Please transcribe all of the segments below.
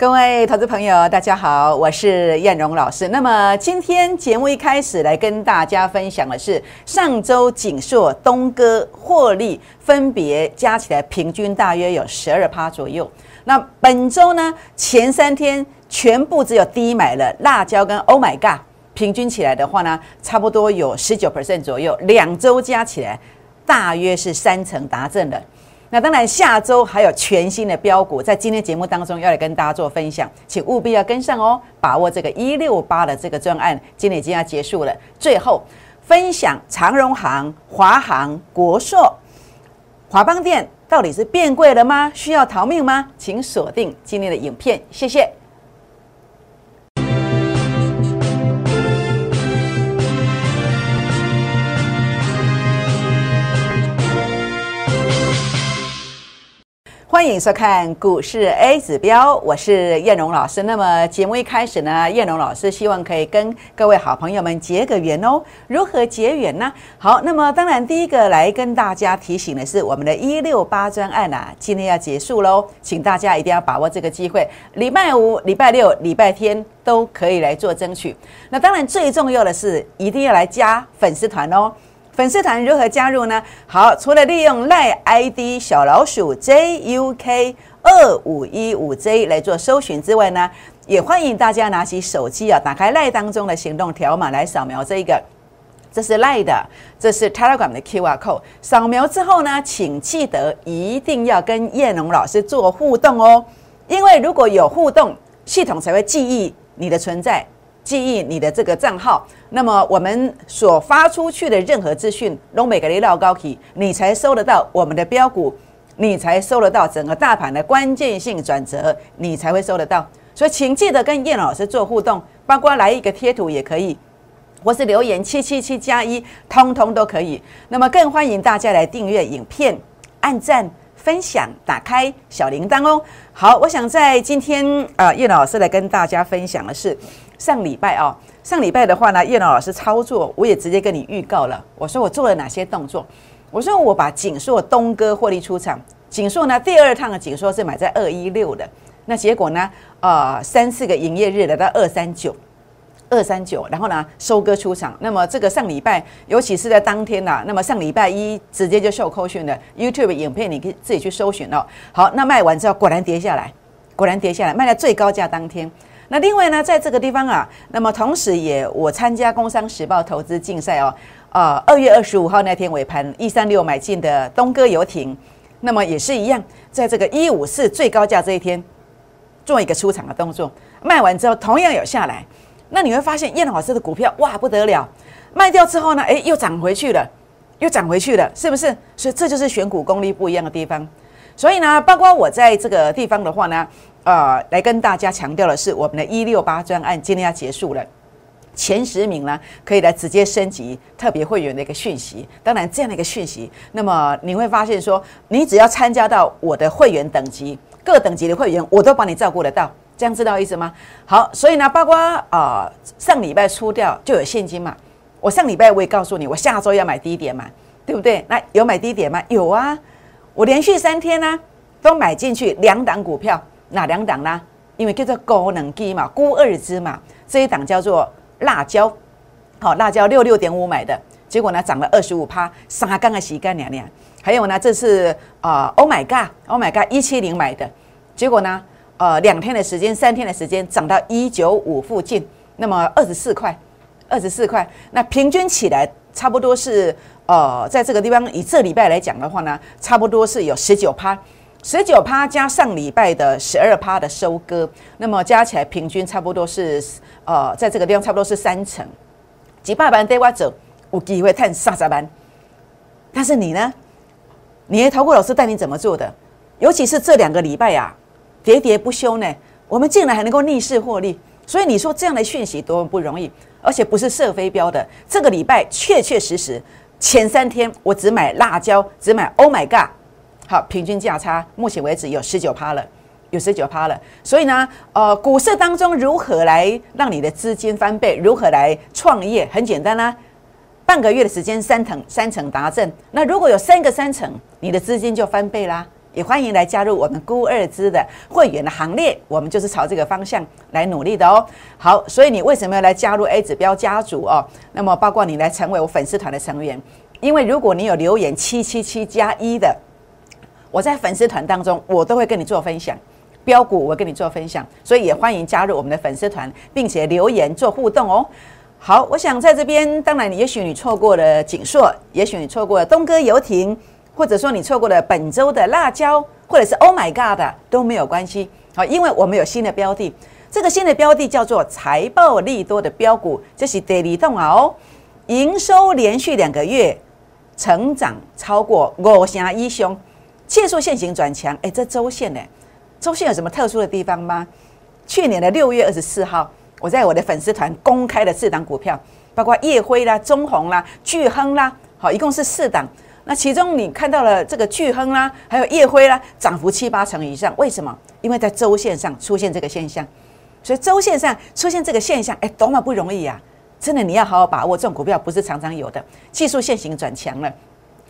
各位投资朋友，大家好，我是燕荣老师。那么今天节目一开始来跟大家分享的是上周锦硕、东哥获利分别加起来平均大约有十二趴左右。那本周呢前三天全部只有低买了辣椒跟 Oh My God，平均起来的话呢，差不多有十九 percent 左右。两周加起来大约是三成达阵的。那当然，下周还有全新的标股，在今天节目当中要来跟大家做分享，请务必要跟上哦，把握这个一六八的这个专案，今天已经要结束了。最后分享长荣行、华航、国硕、华邦店到底是变贵了吗？需要逃命吗？请锁定今天的影片，谢谢。欢迎收看股市 A 指标，我是燕荣老师。那么节目一开始呢，燕荣老师希望可以跟各位好朋友们结个缘哦。如何结缘呢？好，那么当然第一个来跟大家提醒的是，我们的一六八专案啊，今天要结束喽，请大家一定要把握这个机会，礼拜五、礼拜六、礼拜天都可以来做争取。那当然最重要的是，一定要来加粉丝团哦。粉丝团如何加入呢？好，除了利用赖 ID 小老鼠 JUK 二五一五 J 来做搜寻之外呢，也欢迎大家拿起手机啊，打开赖当中的行动条码来扫描这一个，这是赖的，这是 Telegram 的 QR code。扫描之后呢，请记得一定要跟叶龙老师做互动哦，因为如果有互动，系统才会记忆你的存在。记忆你的这个账号，那么我们所发出去的任何资讯，都每个雷老高起，你才收得到我们的标股，你才收得到整个大盘的关键性转折，你才会收得到。所以，请记得跟叶老师做互动，包括来一个贴图也可以，或是留言七七七加一，通通都可以。那么，更欢迎大家来订阅影片，按赞。分享，打开小铃铛哦。好，我想在今天啊，叶老师来跟大家分享的是上礼拜哦，上礼拜的话呢，叶老师操作，我也直接跟你预告了。我说我做了哪些动作？我说我把锦硕东哥获利出场，锦硕呢第二趟的锦硕是买在二一六的，那结果呢，呃，三四个营业日来到二三九。二三九，然后呢收割出场。那么这个上礼拜，尤其是在当天呐，那么上礼拜一直接就秀扣讯的 YouTube 影片，你可以自己去搜寻哦。好，那卖完之后果然跌下来，果然跌下来，卖在最高价当天。那另外呢，在这个地方啊，那么同时也我参加工商时报投资竞赛哦，呃，二月二十五号那天尾盘一三六买进的东哥游艇，那么也是一样，在这个一五四最高价这一天做一个出场的动作，卖完之后同样有下来。那你会发现燕老师的股票哇不得了，卖掉之后呢，哎又涨回去了，又涨回去了，是不是？所以这就是选股功力不一样的地方。所以呢，包括我在这个地方的话呢，呃，来跟大家强调的是，我们的一六八专案今天要结束了，前十名呢可以来直接升级特别会员的一个讯息。当然这样的一个讯息，那么你会发现说，你只要参加到我的会员等级，各等级的会员，我都帮你照顾得到。这样知道意思吗？好，所以呢，包括啊，上礼拜出掉就有现金嘛。我上礼拜我也告诉你，我下周要买低点嘛，对不对？那有买低点吗？有啊，我连续三天呢都买进去两档股票，哪两档呢？因为叫做高能机嘛，估二支嘛，这一档叫做辣椒，好，辣椒六六点五买的，结果呢涨了二十五趴，沙缸的洗干娘娘。还有呢，这是啊，Oh my God，Oh my God，一七零买的，结果呢？呃，两天的时间，三天的时间，涨到一九五附近，那么二十四块，二十四块，那平均起来差不多是呃，在这个地方以这礼拜来讲的话呢，差不多是有十九趴，十九趴加上礼拜的十二趴的收割，那么加起来平均差不多是呃，在这个地方差不多是三成，几百万对我走，有机会赚三十班，但是你呢？你的投顾老师带你怎么做的？尤其是这两个礼拜呀。喋喋不休呢，我们竟然还能够逆势获利，所以你说这样的讯息多么不容易，而且不是射飞镖的。这个礼拜确确实实前三天我只买辣椒，只买 Oh my God，好，平均价差目前为止有十九趴了，有十九趴了。所以呢，呃，股市当中如何来让你的资金翻倍，如何来创业，很简单啦，半个月的时间三成三成达阵，那如果有三个三成，你的资金就翻倍啦。也欢迎来加入我们孤二资的会员的行列。我们就是朝这个方向来努力的哦。好，所以你为什么要来加入 A 指标家族哦？那么包括你来成为我粉丝团的成员，因为如果你有留言七七七加一的，我在粉丝团当中我都会跟你做分享。标股我跟你做分享，所以也欢迎加入我们的粉丝团，并且留言做互动哦。好，我想在这边，当然，也许你错过了锦硕，也许你错过了东哥游艇，或者说你错过了本周的辣椒，或者是 Oh my God 都没有关系。好，因为我们有新的标的，这个新的标的叫做财报利多的标股，这是得力动啊哦，营收连续两个月成长超过五成一雄，技术线型转强，哎，这周线呢？周线有什么特殊的地方吗？去年的六月二十四号，我在我的粉丝团公开了四档股票，包括叶辉啦、中红啦、巨亨啦，好，一共是四档。那其中你看到了这个巨亨啦，还有叶辉啦，涨幅七八成以上。为什么？因为在周线上出现这个现象，所以周线上出现这个现象，哎，多么不容易呀！真的，你要好好把握这种股票，不是常常有的。技术线型转强了，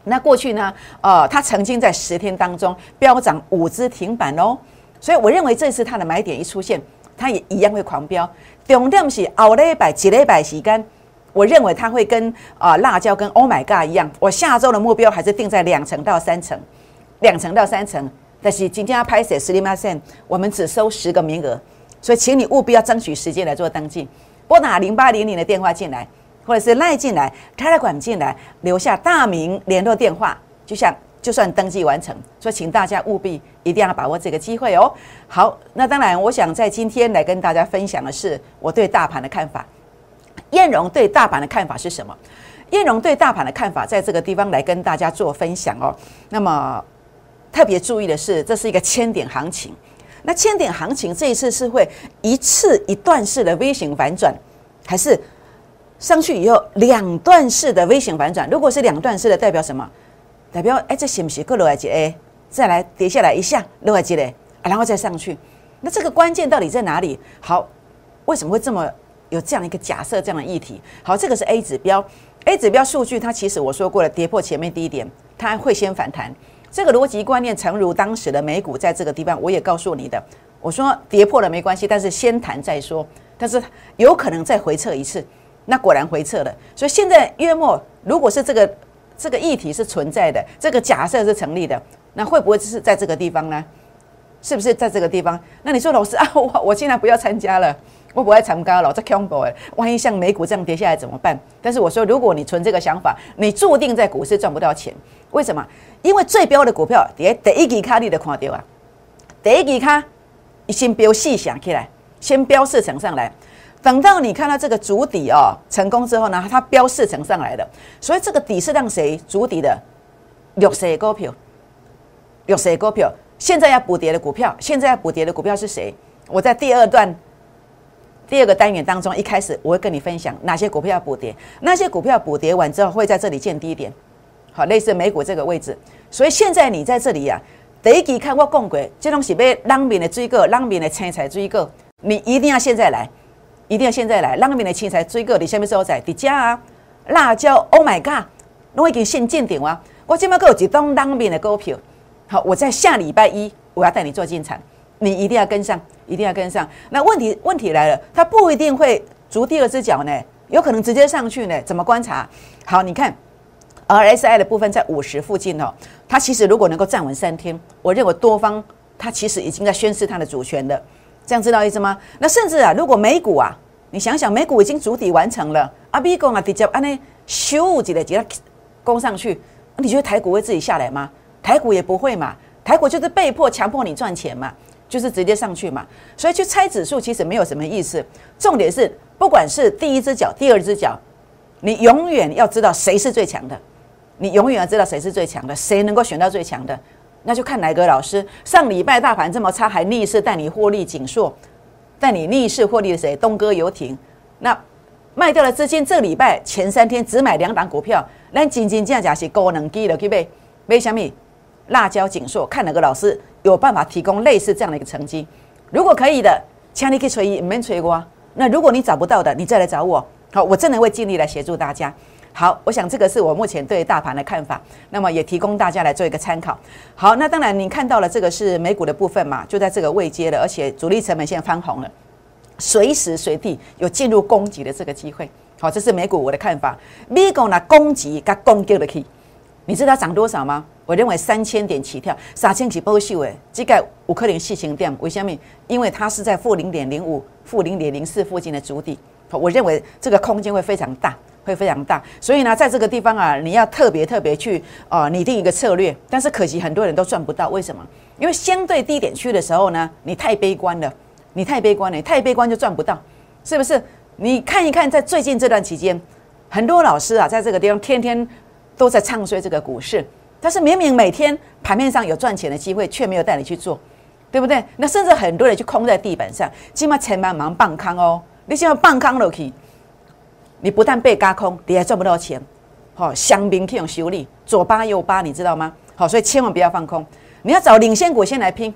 那过去呢？呃，它曾经在十天当中飙涨五只停板哦。所以我认为这次它的买点一出现，它也一样会狂飙。重点是后礼拜、几礼拜时间，我认为它会跟啊辣椒跟 Oh my God 一样。我下周的目标还是定在两成到三成，两成到三成。但是今天要拍写十零 percent，我们只收十个名额，所以请你务必要争取时间来做登记。拨打零八零零的电话进来，或者是赖进来、开了管进来，留下大名、联络电话，就像。就算登记完成，所以请大家务必一定要把握这个机会哦。好，那当然，我想在今天来跟大家分享的是我对大盘的看法。燕荣对大盘的看法是什么？燕荣对大盘的看法，在这个地方来跟大家做分享哦。那么特别注意的是，这是一个千点行情。那千点行情这一次是会一次一段式的微型反转，还是上去以后两段式的微型反转？如果是两段式的，代表什么？代表哎，这是不是过落来一个，再来跌下来一下，落来一个，然后再上去。那这个关键到底在哪里？好，为什么会这么有这样一个假设，这样的议题？好，这个是 A 指标，A 指标数据，它其实我说过了，跌破前面低点，它会先反弹。这个逻辑观念，诚如当时的美股在这个地方，我也告诉你的，我说跌破了没关系，但是先谈再说，但是有可能再回撤一次。那果然回撤了，所以现在月末如果是这个。这个议题是存在的，这个假设是成立的，那会不会是在这个地方呢？是不是在这个地方？那你说老师啊，我我现在不要参加了，我不爱参加了，这 combo 哎，万一像美股这样跌下来怎么办？但是我说，如果你存这个想法，你注定在股市赚不到钱。为什么？因为最标的股票，第第一级卡你都看到啊，第一级卡先标细想起来，先标四成上来。等到你看到这个主底哦成功之后呢，它标四成上来的，所以这个底是让谁主底的？六色股票，六色股票，现在要补跌的股票，现在要补跌的股票是谁？我在第二段第二个单元当中，一开始我会跟你分享哪些股票要补跌，那些股票补跌完之后会在这里见低点，好，类似美股这个位置。所以现在你在这里呀，第一期看我讲过，这东西被浪面的追个，浪面的青菜追个，你一定要现在来。一定要现在来，浪面的青菜追个，你下面所在？底加啊，辣椒，Oh my God，我已经先见顶啊！我今麦给有几档浪面的股票，好，我在下礼拜一我要带你做进场，你一定要跟上，一定要跟上。那问题问题来了，它不一定会逐第二只脚呢，有可能直接上去呢？怎么观察？好，你看 RSI 的部分在五十附近哦，它其实如果能够站稳三天，我认为多方它其实已经在宣示它的主权了。这样知道意思吗？那甚至啊，如果美股啊，你想想，美股已经主底完成了，阿 B 股啊直接安尼咻几的直接攻上去，你觉得台股会自己下来吗？台股也不会嘛，台股就是被迫强迫你赚钱嘛，就是直接上去嘛。所以去猜指数其实没有什么意思，重点是不管是第一只脚、第二只脚，你永远要知道谁是最强的，你永远要知道谁是最强的，谁能够选到最强的。那就看哪个老师上礼拜大盘这么差，还逆势带你获利紧缩，带你逆势获利的谁？东哥游艇。那卖掉了资金，这礼拜前三天只买两档股票，那仅仅这样讲是高能机的，可以买买小米、辣椒、锦硕，看哪个老师有办法提供类似这样的一个成绩。如果可以的，请你可以吹一，免吹我。那如果你找不到的，你再来找我。好，我真的会尽力来协助大家。好，我想这个是我目前对大盘的看法，那么也提供大家来做一个参考。好，那当然你看到了这个是美股的部分嘛，就在这个位阶了，而且主力成本线翻红了，随时随地有进入攻击的这个机会。好，这是美股我的看法。美股呢攻击跟攻击的 key，你知道涨多少吗？我认为三千点起跳，三千起波秀诶，这个五克零细型点为什么？因为它是在负零点零五、负零点零四附近的主底，我认为这个空间会非常大，会非常大。所以呢，在这个地方啊，你要特别特别去啊拟定一个策略。但是可惜很多人都赚不到，为什么？因为相对低点区的时候呢，你太悲观了，你太悲观了，你太悲观就赚不到，是不是？你看一看，在最近这段期间，很多老师啊，在这个地方天天都在唱衰这个股市，但是明明每天盘面上有赚钱的机会，却没有带你去做，对不对？那甚至很多人就空在地板上，起码千万忙放空哦，你起码棒康落去，你不但被嘎空，你还赚不到钱。好，香槟可以用修理，左扒右扒，你知道吗？好，所以千万不要放空，你要找领先股先来拼，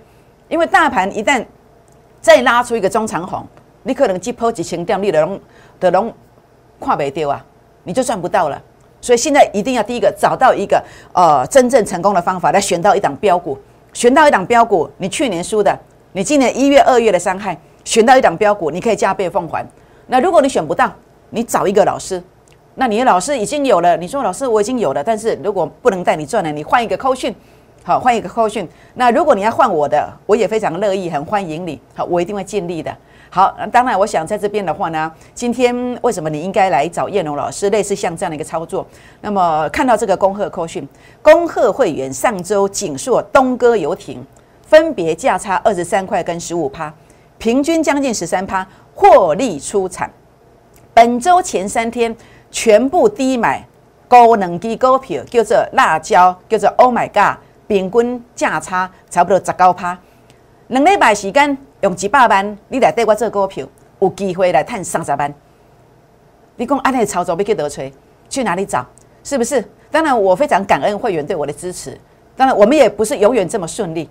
因为大盘一旦再拉出一个中长红。你可能只抛几千点，你的拢的拢看不丢啊，你就赚不到了。所以现在一定要第一个找到一个呃真正成功的方法，来选到一档标股，选到一档标股，你去年输的，你今年一月、二月的伤害，选到一档标股，你可以加倍奉还。那如果你选不到，你找一个老师，那你的老师已经有了，你说老师我已经有了，但是如果不能带你赚了，你换一个扣讯，好换一个扣讯。那如果你要换我的，我也非常乐意，很欢迎你，好，我一定会尽力的。好，当然，我想在这边的话呢，今天为什么你应该来找叶龙老师？类似像这样的一个操作，那么看到这个恭贺扣讯，恭贺会员上周锦硕、东哥游艇分别价差二十三块跟十五趴，平均将近十三趴，获利出场。本周前三天全部低买高能机股票，叫做辣椒，叫做 Oh my God，平均价差差不多十九趴，两礼拜时间。用几百万，你来带我做股票，有机会来赚三十万。你讲安尼操作要去得吹，去哪里找？是不是？当然，我非常感恩会员对我的支持。当然，我们也不是永远这么顺利。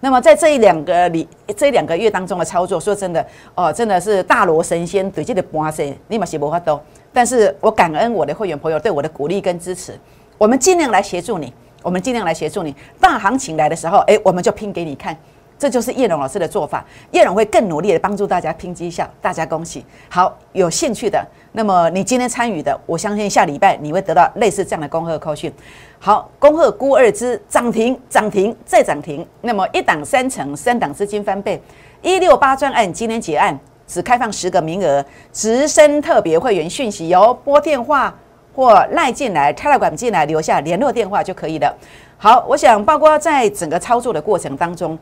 那么，在这一两个里，这两个月当中的操作，说真的，哦，真的是大罗神仙对这个盘势，立马是无法度。但是我感恩我的会员朋友对我的鼓励跟支持，我们尽量来协助你，我们尽量来协助你。大行情来的时候，哎，我们就拼给你看。这就是叶龙老师的做法，叶龙会更努力的帮助大家拼绩效，大家恭喜！好，有兴趣的，那么你今天参与的，我相信下礼拜你会得到类似这样的恭贺扣讯。好，恭贺估二支涨停，涨停再涨停，那么一档三成，三档资金翻倍，一六八专案今天结案，只开放十个名额，直升特别会员讯息由拨电话或赖进来，Telegram 进来留下联络电话就可以了。好，我想包括在整个操作的过程当中。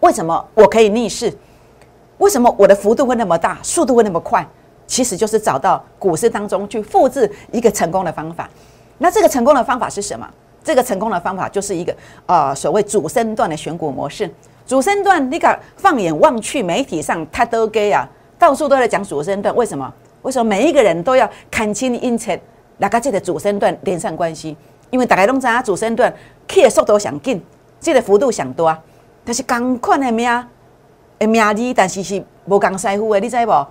为什么我可以逆势？为什么我的幅度会那么大，速度会那么快？其实就是找到股市当中去复制一个成功的方法。那这个成功的方法是什么？这个成功的方法就是一个呃所谓主升段的选股模式。主升段，你敢放眼望去，媒体上他都给啊，到处都在讲主升段。为什么？为什么每一个人都要看清因切哪个这个主升段连上关系？因为大家都知道主升段 K 的速度想进，这个幅度想多。但是同款的名，的名字，但是是无共师傅的，你知无？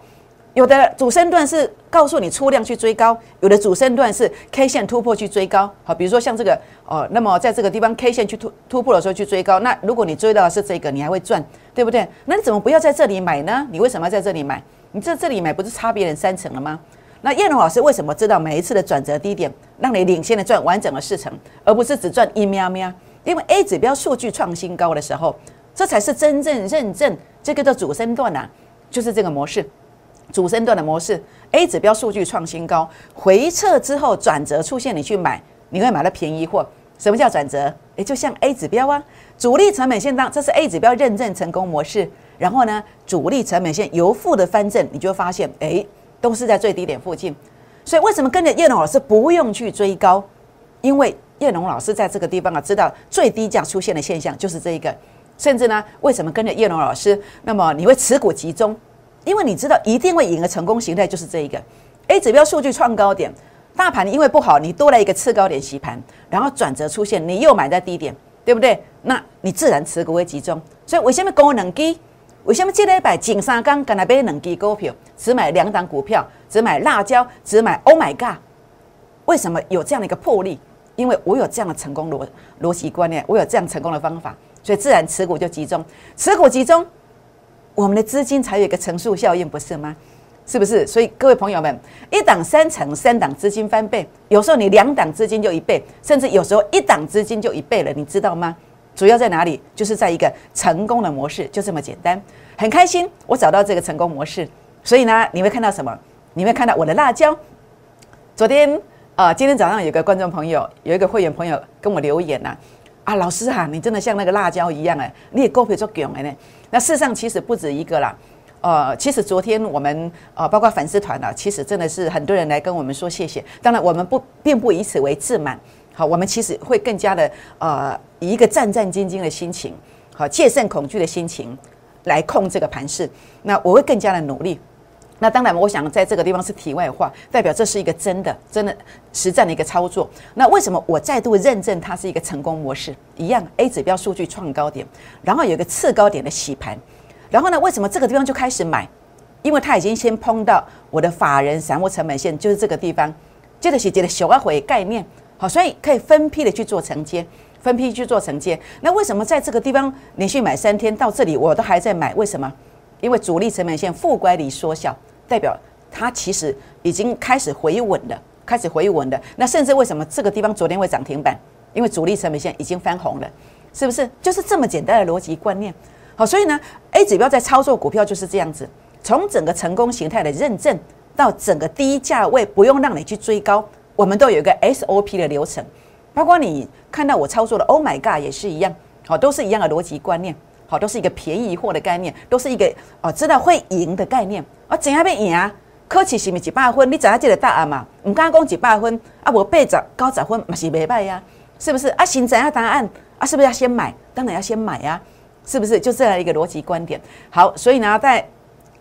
有的主升段是告诉你出量去追高，有的主升段是 K 线突破去追高。好，比如说像这个哦，那么在这个地方 K 线去突突破的时候去追高，那如果你追到的是这个，你还会赚，对不对？那你怎么不要在这里买呢？你为什么要在这里买？你在这里买不是差别人三成了吗？那叶龙老师为什么知道每一次的转折低点，让你领先的赚完整的四成，而不是只赚一喵喵？因为 A 指标数据创新高的时候，这才是真正认证这个的主升段呐，就是这个模式，主升段的模式。A 指标数据创新高，回撤之后转折出现，你去买，你会买到便宜货。什么叫转折？也就像 A 指标啊，主力成本线当，这是 A 指标认证成功模式。然后呢，主力成本线由负的翻正，你就会发现，哎，都是在最低点附近。所以为什么跟着叶龙老师不用去追高？因为叶龙老师在这个地方啊，知道最低价出现的现象就是这一个，甚至呢，为什么跟着叶龙老师，那么你会持股集中？因为你知道一定会赢的成功形态就是这一个，A 指标数据创高点，大盘因为不好，你多了一个次高点洗盘，然后转折出现，你又买在低点，对不对？那你自然持股会集中。所以为什么高能基？为什么这礼拜金三刚跟他买两基股票，只买两档股票，只买辣椒，只买 Oh my God？为什么有这样的一个魄力？因为我有这样的成功逻逻辑观念，我有这样成功的方法，所以自然持股就集中，持股集中，我们的资金才有一个乘数效应，不是吗？是不是？所以各位朋友们，一档三成，三档资金翻倍，有时候你两档资金就一倍，甚至有时候一档资金就一倍了，你知道吗？主要在哪里？就是在一个成功的模式，就这么简单。很开心，我找到这个成功模式，所以呢，你会看到什么？你会看到我的辣椒。昨天啊，今天早上有个观众朋友，有一个会员朋友跟我留言呐，啊，老师啊，你真的像那个辣椒一样哎，你也够配做囧哎呢。那事实上其实不止一个啦。呃，其实昨天我们呃，包括粉丝团啊，其实真的是很多人来跟我们说谢谢。当然，我们不并不以此为自满。好，我们其实会更加的呃，以一个战战兢兢的心情，好，戒慎恐惧的心情来控这个盘势。那我会更加的努力。那当然，我想在这个地方是题外话，代表这是一个真的、真的实战的一个操作。那为什么我再度认证它是一个成功模式？一样，A 指标数据创高点，然后有一个次高点的洗盘。然后呢？为什么这个地方就开始买？因为它已经先碰到我的法人散户成本线，就是这个地方。接着写接着小阿回概念，好，所以可以分批的去做承接，分批去做承接。那为什么在这个地方连续买三天到这里，我都还在买？为什么？因为主力成本线负乖离缩小，代表它其实已经开始回稳了，开始回稳了。那甚至为什么这个地方昨天会涨停板？因为主力成本线已经翻红了，是不是？就是这么简单的逻辑观念。好，所以呢，A 指标在操作股票就是这样子，从整个成功形态的认证到整个低价位不用让你去追高，我们都有一个 SOP 的流程，包括你看到我操作的 Oh my God 也是一样，好，都是一样的逻辑观念，好，都是一个便宜货的概念，都是一个哦知道会赢的概念，啊，怎样变赢啊？科技是咪几百分？你知影这个答案嘛？唔敢讲几百分，啊，无八十、九十分嘛是袂歹呀，是不是？啊，先知影答案，啊，是不是要先买？当然要先买呀。是不是就这样一个逻辑观点？好，所以呢，在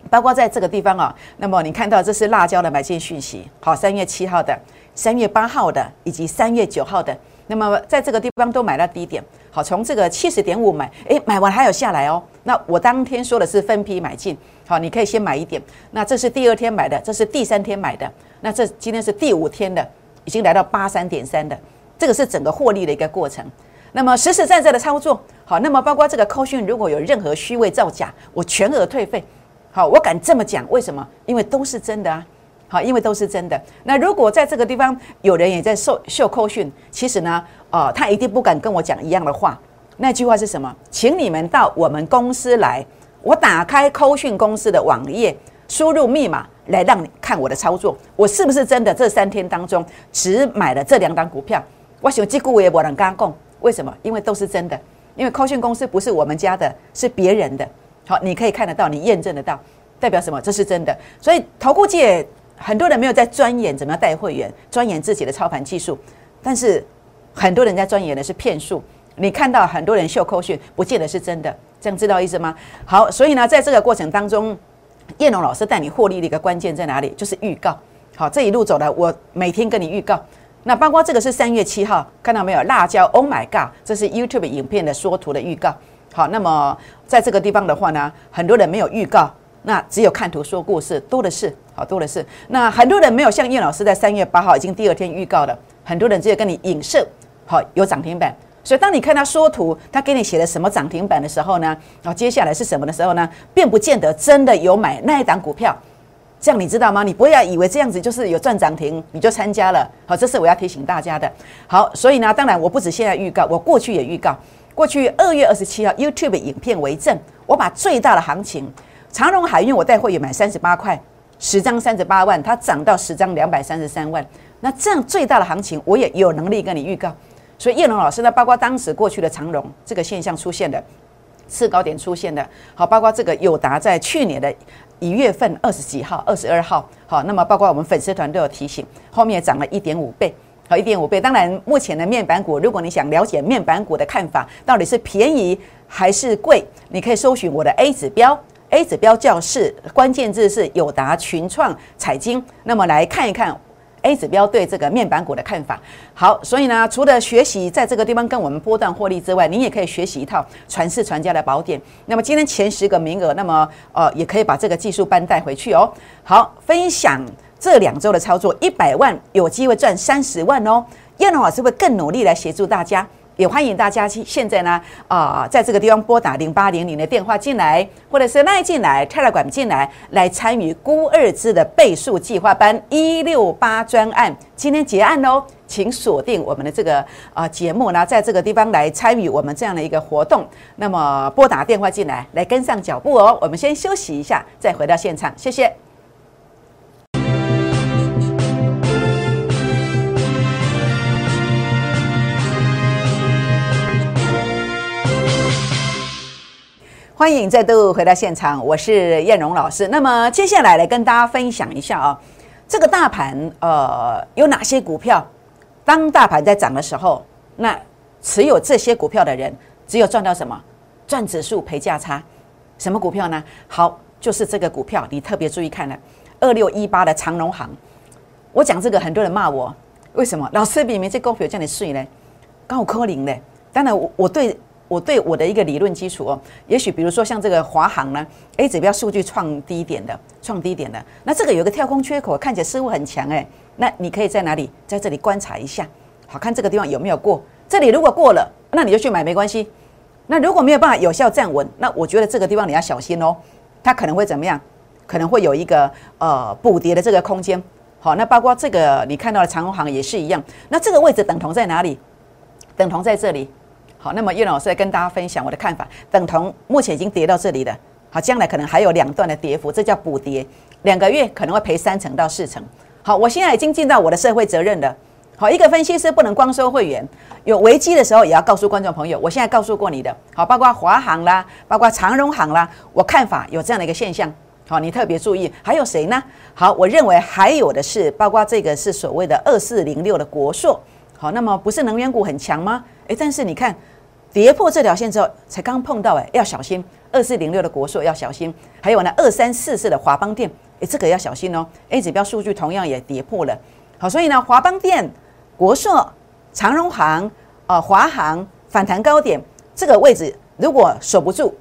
包括在这个地方啊，那么你看到这是辣椒的买进讯息。好，三月七号的、三月八号的以及三月九号的，那么在这个地方都买到低点。好，从这个七十点五买，诶，买完还有下来哦。那我当天说的是分批买进，好，你可以先买一点。那这是第二天买的，这是第三天买的。那这今天是第五天的，已经来到八三点三的，这个是整个获利的一个过程。那么实实在在的操作，好，那么包括这个扣讯，如果有任何虚伪造假，我全额退费。好，我敢这么讲，为什么？因为都是真的啊。好，因为都是真的。那如果在这个地方有人也在秀秀扣讯，其实呢，呃，他一定不敢跟我讲一样的话。那句话是什么？请你们到我们公司来，我打开扣讯公司的网页，输入密码来让你看我的操作，我是不是真的这三天当中只买了这两档股票？我想这股也不能跟他讲。为什么？因为都是真的。因为扣讯公司不是我们家的，是别人的。好，你可以看得到，你验证得到，代表什么？这是真的。所以投顾界很多人没有在钻研怎么样带会员，钻研自己的操盘技术。但是很多人在钻研的是骗术。你看到很多人秀科讯，不见得是真的。这样知道意思吗？好，所以呢，在这个过程当中，叶龙老师带你获利的一个关键在哪里？就是预告。好，这一路走来，我每天跟你预告。那包括这个是三月七号，看到没有？辣椒，Oh my God！这是 YouTube 影片的缩图的预告。好，那么在这个地方的话呢，很多人没有预告，那只有看图说故事，多的是，好多的是。那很多人没有像叶老师在三月八号已经第二天预告了，很多人只有跟你影射，好有涨停板。所以当你看他缩图，他给你写的什么涨停板的时候呢？然后接下来是什么的时候呢？并不见得真的有买那一档股票。这样你知道吗？你不要以为这样子就是有赚涨停你就参加了。好，这是我要提醒大家的。好，所以呢，当然我不止现在预告，我过去也预告。过去二月二十七号 YouTube 影片为证，我把最大的行情长荣海运我带会也买三十八块，十张三十八万，它涨到十张两百三十三万。那这样最大的行情我也有能力跟你预告。所以叶龙老师呢，包括当时过去的长荣这个现象出现的次高点出现的，好，包括这个友达在去年的。一月份二十几号，二十二号，好，那么包括我们粉丝团都有提醒，后面涨了一点五倍，好，一点五倍。当然，目前的面板股，如果你想了解面板股的看法，到底是便宜还是贵，你可以搜寻我的 A 指标，A 指标教室，关键字是友达、群创、彩晶，那么来看一看。A 指标对这个面板股的看法，好，所以呢，除了学习在这个地方跟我们波段获利之外，您也可以学习一套传世传家的宝典。那么今天前十个名额，那么呃，也可以把这个技术班带回去哦。好，分享这两周的操作，一百万有机会赚三十万哦。叶龙老师会更努力来协助大家。也欢迎大家去现在呢啊，在这个地方拨打零八零零的电话进来，或者是赖进来、泰来管进来，来参与孤二字的倍数计划班一六八专案。今天结案哦，请锁定我们的这个啊节目呢，在这个地方来参与我们这样的一个活动。那么拨打电话进来，来跟上脚步哦。我们先休息一下，再回到现场，谢谢。欢迎再度回到现场，我是燕荣老师。那么接下来来跟大家分享一下啊，这个大盘呃有哪些股票？当大盘在涨的时候，那持有这些股票的人只有赚到什么？赚指数赔价差。什么股票呢？好，就是这个股票，你特别注意看了，二六一八的长荣行。我讲这个，很多人骂我，为什么？老师明明这股票叫你睡呢？刚好科林呢？当然我我对。我对我的一个理论基础哦，也许比如说像这个华航呢，A 指标数据创低点的，创低点的，那这个有个跳空缺口，看起来似乎很强哎，那你可以在哪里在这里观察一下，好看这个地方有没有过？这里如果过了，那你就去买没关系。那如果没有办法有效站稳，那我觉得这个地方你要小心哦，它可能会怎么样？可能会有一个呃补跌的这个空间。好，那包括这个你看到的长虹行也是一样，那这个位置等同在哪里？等同在这里。好，那么叶老师来跟大家分享我的看法，等同目前已经跌到这里了，好，将来可能还有两段的跌幅，这叫补跌，两个月可能会赔三成到四成。好，我现在已经尽到我的社会责任了。好，一个分析师不能光收会员，有危机的时候也要告诉观众朋友，我现在告诉过你的，好，包括华航啦，包括长荣航啦，我看法有这样的一个现象，好，你特别注意。还有谁呢？好，我认为还有的是，包括这个是所谓的二四零六的国硕，好，那么不是能源股很强吗？诶，但是你看。跌破这条线之后，才刚碰到哎，要小心。二四零六的国硕要小心，还有呢，二三四四的华邦电，哎，这个要小心哦。A 指标数据同样也跌破了，好，所以呢，华邦电、国硕、长荣行、呃华航反弹高点这个位置，如果守不住，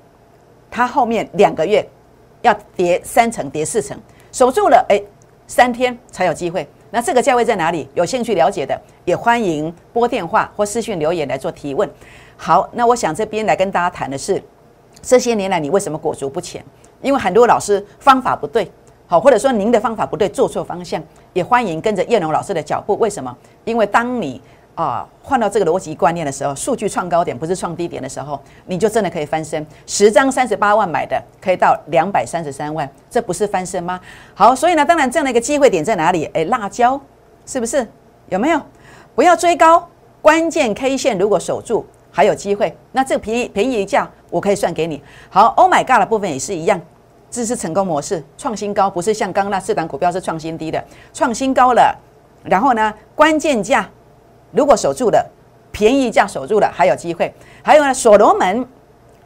它后面两个月要跌三成、跌四成，守住了，哎，三天才有机会。那这个价位在哪里？有兴趣了解的，也欢迎拨电话或私讯留言来做提问。好，那我想这边来跟大家谈的是，这些年来你为什么裹足不前？因为很多老师方法不对，好，或者说您的方法不对，做错方向，也欢迎跟着叶龙老师的脚步。为什么？因为当你啊换到这个逻辑观念的时候，数据创高点不是创低点的时候，你就真的可以翻身。十张三十八万买的，可以到两百三十三万，这不是翻身吗？好，所以呢，当然这样的一个机会点在哪里？诶，辣椒是不是？有没有？不要追高，关键 K 线如果守住。还有机会，那这个便宜便宜价，我可以算给你。好，Oh my God 的部分也是一样，这是成功模式，创新高，不是像刚刚那四档股票是创新低的，创新高了。然后呢，关键价如果守住了，便宜价守住了，还有机会。还有呢，所罗门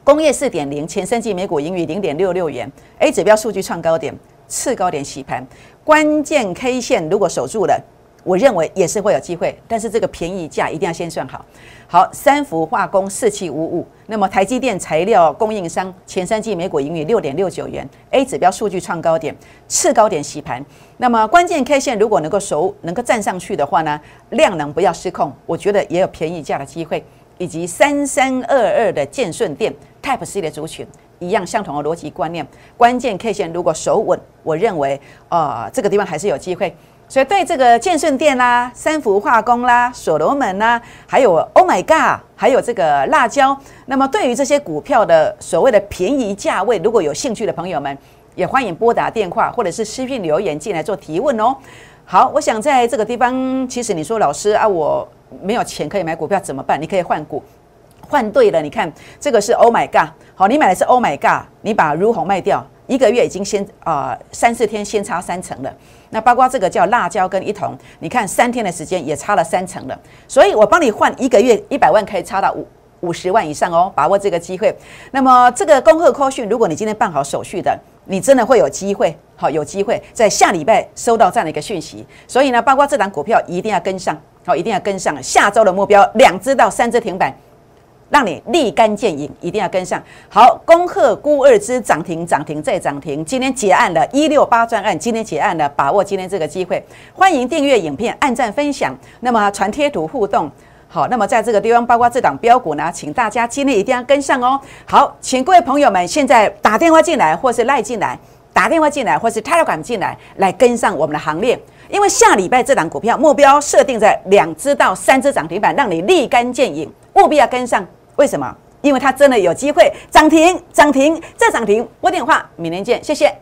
工业四点零前三季每股盈余零点六六元，A 指标数据创高点，次高点洗盘，关键 K 线如果守住了。我认为也是会有机会，但是这个便宜价一定要先算好。好，三氟化工四七五五，那么台积电材料供应商前三季每股盈余六点六九元，A 指标数据创高点，次高点洗盘。那么关键 K 线如果能够守，能够站上去的话呢，量能不要失控，我觉得也有便宜价的机会。以及三三二二的建顺电 Type C 的族群，一样相同的逻辑观念，关键 K 线如果守稳，我认为啊这个地方还是有机会。所以对这个建顺店啦、三福化工啦、所罗门啦，还有 Oh my God，还有这个辣椒，那么对于这些股票的所谓的便宜价位，如果有兴趣的朋友们，也欢迎拨打电话或者是私信留言进来做提问哦。好，我想在这个地方，其实你说老师啊，我没有钱可以买股票怎么办？你可以换股，换对了。你看这个是 Oh my God，好，你买的是 Oh my God，你把如虹卖掉。一个月已经先啊三四天先差三成了，那包括这个叫辣椒跟一桶，你看三天的时间也差了三成了，所以我帮你换一个月一百万可以差到五五十万以上哦，把握这个机会。那么这个恭贺科讯，如果你今天办好手续的，你真的会有机会，好有机会在下礼拜收到这样的一个讯息。所以呢，包括这档股票一定要跟上，好一定要跟上。下周的目标两只到三只停板，让你立竿见影，一定要跟上。好，恭贺估二之涨停，涨停再涨停，今天结案了，一六八专案今天结案了，把握今天这个机会，欢迎订阅影片，按赞分享，那么传贴图互动。好，那么在这个地方，包括这档标股呢，请大家今天一定要跟上哦。好，请各位朋友们现在打电话进来，或是赖进来，打电话进来，或是 Telegram 进来，来跟上我们的行列。因为下礼拜这档股票目标设定在两只到三只涨停板，让你立竿见影，务必要跟上。为什么？因为它真的有机会涨停，涨停再涨停。拨电话，明年见，谢谢。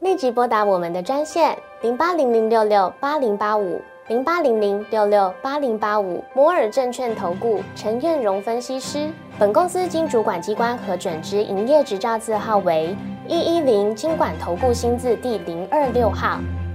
立即拨打我们的专线零八零零六六八零八五零八零零六六八零八五摩尔证券投顾陈彦荣分析师。本公司经主管机关核准之营业执照字号为一一零金管投顾新字第零二六号。